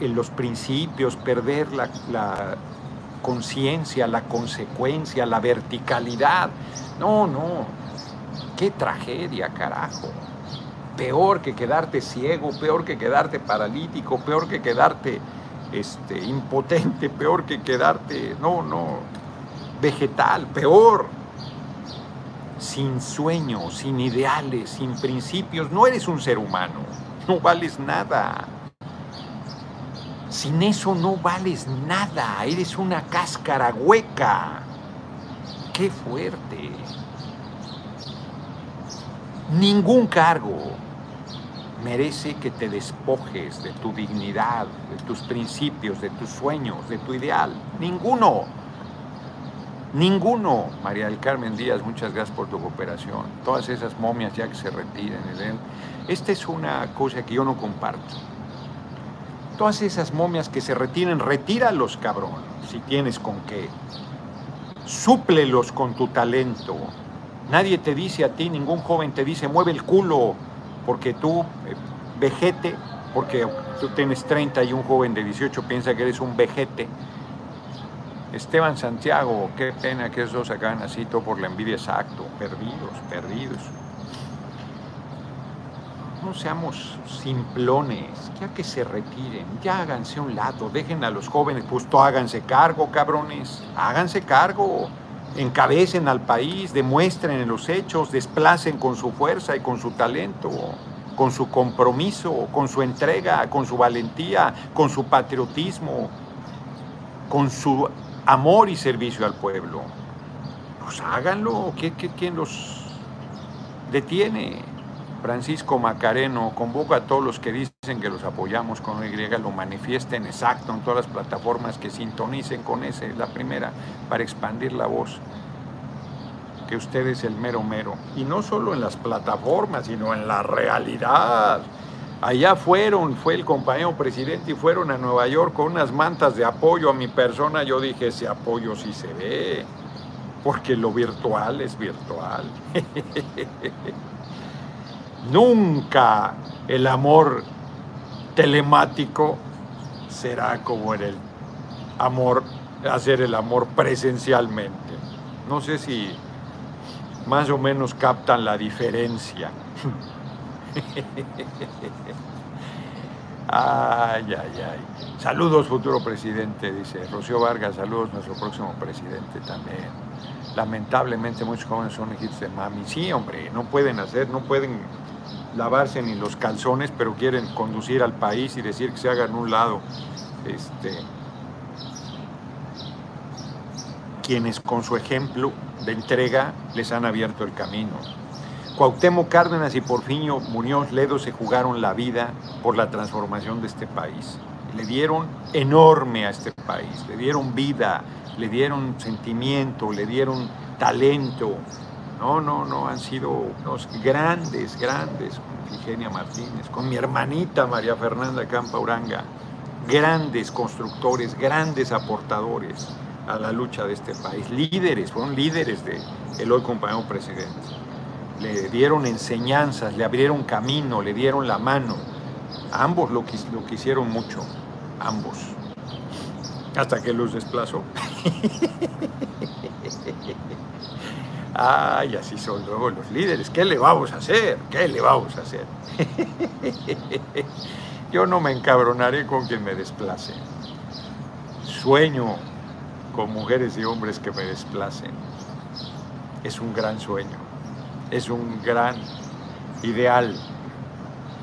eh, los principios, perder la, conciencia, la consecuencia, la verticalidad. No, no, qué tragedia, carajo. Peor que quedarte ciego, peor que quedarte paralítico, peor que quedarte este, impotente, peor que quedarte, no, no, vegetal, peor. Sin sueños, sin ideales, sin principios, no eres un ser humano, no vales nada. Sin eso no vales nada, eres una cáscara hueca. Qué fuerte. Ningún cargo merece que te despojes de tu dignidad, de tus principios, de tus sueños, de tu ideal. Ninguno. Ninguno. María del Carmen Díaz, muchas gracias por tu cooperación. Todas esas momias ya que se retiren. Esta es una cosa que yo no comparto. Todas esas momias que se retiren, retíralos, cabrón, si tienes con qué. Súplelos con tu talento. Nadie te dice a ti, ningún joven te dice, mueve el culo, porque tú, eh, vejete, porque tú tienes 30 y un joven de 18 piensa que eres un vejete. Esteban Santiago, qué pena que esos así, todo por la envidia exacto, perdidos, perdidos. No seamos simplones, ya que se retiren, ya háganse un lado, dejen a los jóvenes, pues tú háganse cargo, cabrones, háganse cargo encabecen al país, demuestren en los hechos, desplacen con su fuerza y con su talento, con su compromiso, con su entrega, con su valentía, con su patriotismo, con su amor y servicio al pueblo. Pues háganlo, quién los detiene? Francisco Macareno convoca a todos los que dicen que los apoyamos con Y, lo manifiesten exacto en todas las plataformas que sintonicen con ese, la primera, para expandir la voz. Que usted es el mero mero. Y no solo en las plataformas, sino en la realidad. Allá fueron, fue el compañero presidente y fueron a Nueva York con unas mantas de apoyo a mi persona. Yo dije, ese apoyo sí se ve, porque lo virtual es virtual. Nunca el amor telemático será como el amor, hacer el amor presencialmente. No sé si más o menos captan la diferencia. Ay, ay, ay. Saludos, futuro presidente, dice Rocío Vargas. Saludos, nuestro próximo presidente también. Lamentablemente muchos jóvenes son hijos de mami. Sí, hombre, no pueden hacer, no pueden lavarse ni los calzones, pero quieren conducir al país y decir que se hagan un lado. Este, quienes con su ejemplo de entrega les han abierto el camino. Cuauhtémoc Cárdenas y Porfiño Muñoz Ledo se jugaron la vida por la transformación de este país. Le dieron enorme a este país, le dieron vida, le dieron sentimiento, le dieron talento, no, no, no, han sido unos grandes, grandes, con Eugenia Martínez, con mi hermanita María Fernanda Campa Uranga, grandes constructores, grandes aportadores a la lucha de este país, líderes, fueron líderes de el hoy compañero presidente. Le dieron enseñanzas, le abrieron camino, le dieron la mano. Ambos lo, lo quisieron mucho, ambos. Hasta que los desplazó. Ay, así son luego los líderes. ¿Qué le vamos a hacer? ¿Qué le vamos a hacer? Yo no me encabronaré con quien me desplace. Sueño con mujeres y hombres que me desplacen. Es un gran sueño. Es un gran ideal.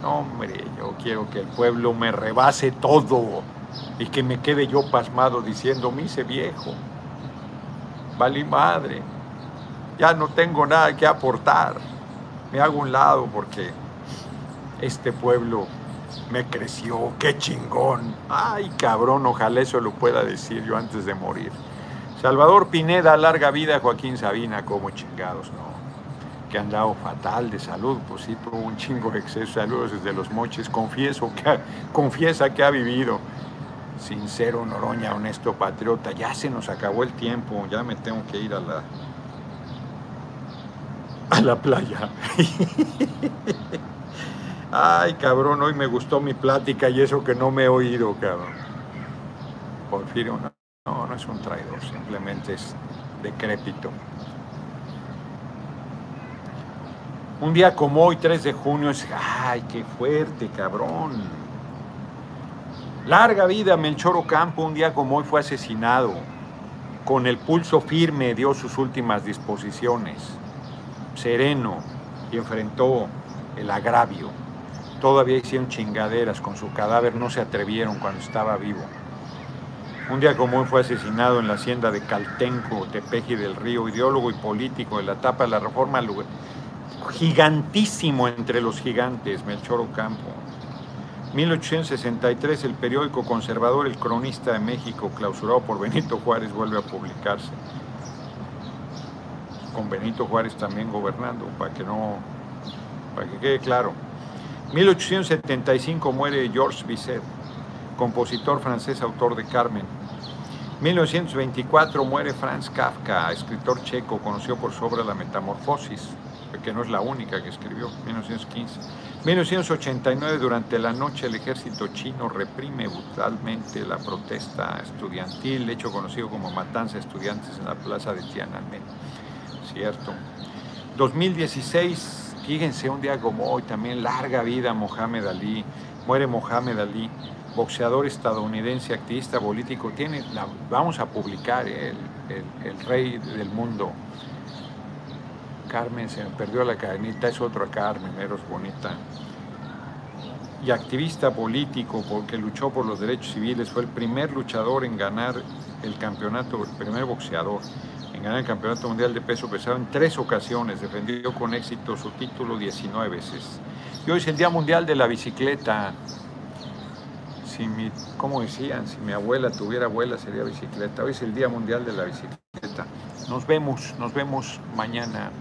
hombre, yo quiero que el pueblo me rebase todo y que me quede yo pasmado diciendo, me hice viejo. Vale madre ya no tengo nada que aportar. Me hago un lado porque este pueblo me creció, qué chingón. Ay, cabrón, ojalá eso lo pueda decir yo antes de morir. Salvador Pineda, larga vida, Joaquín Sabina, como chingados, no. Que han dado fatal de salud, pues sí, tuvo un chingo de exceso. Saludos desde los moches. Confieso que, confiesa que ha vivido. Sincero, Noroña, honesto patriota. Ya se nos acabó el tiempo, ya me tengo que ir a la, a la playa. Ay, cabrón, hoy me gustó mi plática y eso que no me he oído, cabrón. Porfirio, no, no, no es un traidor, simplemente es decrépito. Un día como hoy, 3 de junio, es, ay, qué fuerte, cabrón. Larga vida, Melchor Ocampo, un día como hoy fue asesinado. Con el pulso firme dio sus últimas disposiciones. Sereno y enfrentó el agravio. Todavía hicieron chingaderas con su cadáver, no se atrevieron cuando estaba vivo. Un día como hoy fue asesinado en la hacienda de Caltenco, Tepeji del Río, ideólogo y político de la etapa de la reforma, gigantísimo entre los gigantes, Melchor Ocampo. 1863, el periódico conservador El Cronista de México, clausurado por Benito Juárez, vuelve a publicarse. Con Benito Juárez también gobernando, para que no, para que quede claro. 1875 muere Georges Bizet, compositor francés, autor de Carmen. 1924 muere Franz Kafka, escritor checo, conocido por su obra La Metamorfosis, que no es la única que escribió, 1915. 1989, durante la noche, el ejército chino reprime brutalmente la protesta estudiantil, hecho conocido como matanza de estudiantes en la plaza de Tiananmen. Cierto. 2016, fíjense, un día como hoy, también larga vida Mohamed Ali, muere Mohamed Ali boxeador estadounidense, activista político, tiene, vamos a publicar el, rey del mundo. Carmen, se me perdió la cadenita, es otra Carmen, Eros Bonita. Y activista político porque luchó por los derechos civiles, fue el primer luchador en ganar el campeonato, el primer boxeador en ganar el campeonato mundial de peso pesado en tres ocasiones, defendió con éxito su título 19 veces. Y hoy es el Día Mundial de la Bicicleta si mi, como decían, si mi abuela tuviera abuela sería bicicleta. Hoy es el Día Mundial de la Bicicleta. Nos vemos, nos vemos mañana.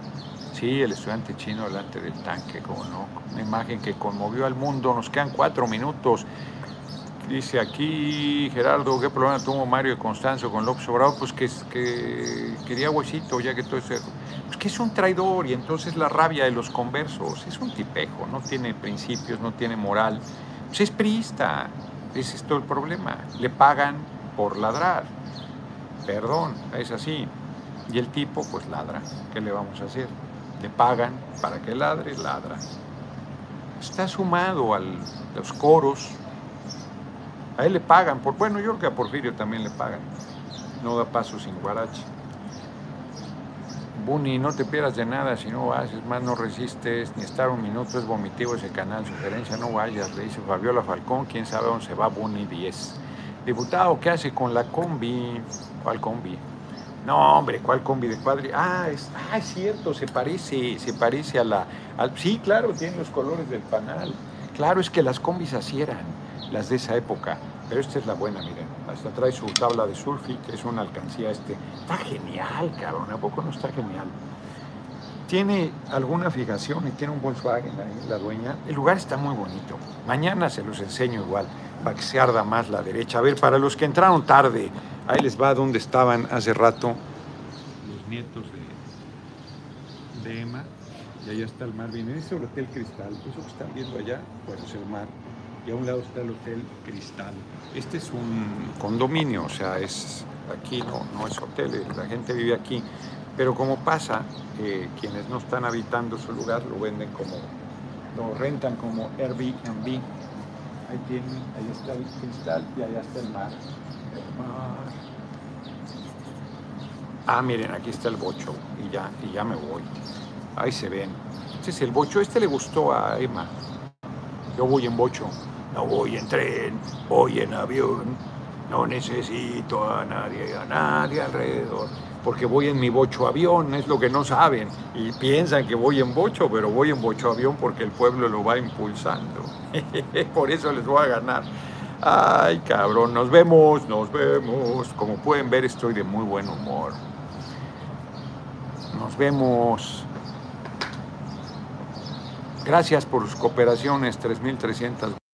Sí, el estudiante chino delante del tanque, como no, una imagen que conmovió al mundo. Nos quedan cuatro minutos. Dice aquí Gerardo, ¿qué problema tuvo Mario de Constanzo con López Obrador? Pues que, que quería huesito, ya que todo eso. Pues que es un traidor y entonces la rabia de los conversos. Es un tipejo, no tiene principios, no tiene moral. Pues es priista. Ese es todo el problema. Le pagan por ladrar. Perdón, es así. Y el tipo pues ladra. ¿Qué le vamos a hacer? Le pagan para que ladre, ladra. Está sumado a los coros. A él le pagan. Por, bueno, yo creo que a Porfirio también le pagan. No da paso sin guarache. Buni, no te pierdas de nada si no vas, más no resistes ni estar un minuto, es vomitivo ese canal, sugerencia no vayas, le dice Fabiola Falcón, quién sabe dónde se va Buni 10. Diputado, ¿qué hace con la combi? ¿Cuál combi? No, hombre, ¿cuál combi de padre? Ah, es, ah, es cierto, se parece, se parece a la... sí, claro, tiene los colores del panal. Claro, es que las combis así eran, las de esa época. Pero esta es la buena, miren. Hasta trae su tabla de surfi, que es una alcancía este. Está genial, cabrón. ¿A poco no está genial? Tiene alguna fijación y tiene un Volkswagen ahí, la dueña. El lugar está muy bonito. Mañana se los enseño igual, para que se arda más la derecha. A ver, para los que entraron tarde, ahí les va donde estaban hace rato los nietos de, de Emma. Y allá está el mar. Viene ese Hotel Cristal. Eso que están viendo allá, pues es el mar y a un lado está el Hotel Cristal. Este es un condominio, o sea, es aquí no, no es hotel, la gente vive aquí, pero como pasa, eh, quienes no están habitando su lugar lo venden como, lo rentan como Airbnb. Ahí tienen, ahí está el cristal y allá está el mar. El mar. Ah, miren, aquí está el bocho y ya, y ya me voy. Ahí se ven. Este es el bocho, este le gustó a Emma. Yo voy en bocho. No voy en tren, voy en avión. No necesito a nadie, a nadie alrededor. Porque voy en mi bocho avión, es lo que no saben. Y piensan que voy en bocho, pero voy en bocho avión porque el pueblo lo va impulsando. Por eso les voy a ganar. Ay, cabrón, nos vemos, nos vemos. Como pueden ver, estoy de muy buen humor. Nos vemos. Gracias por sus cooperaciones, 3.300.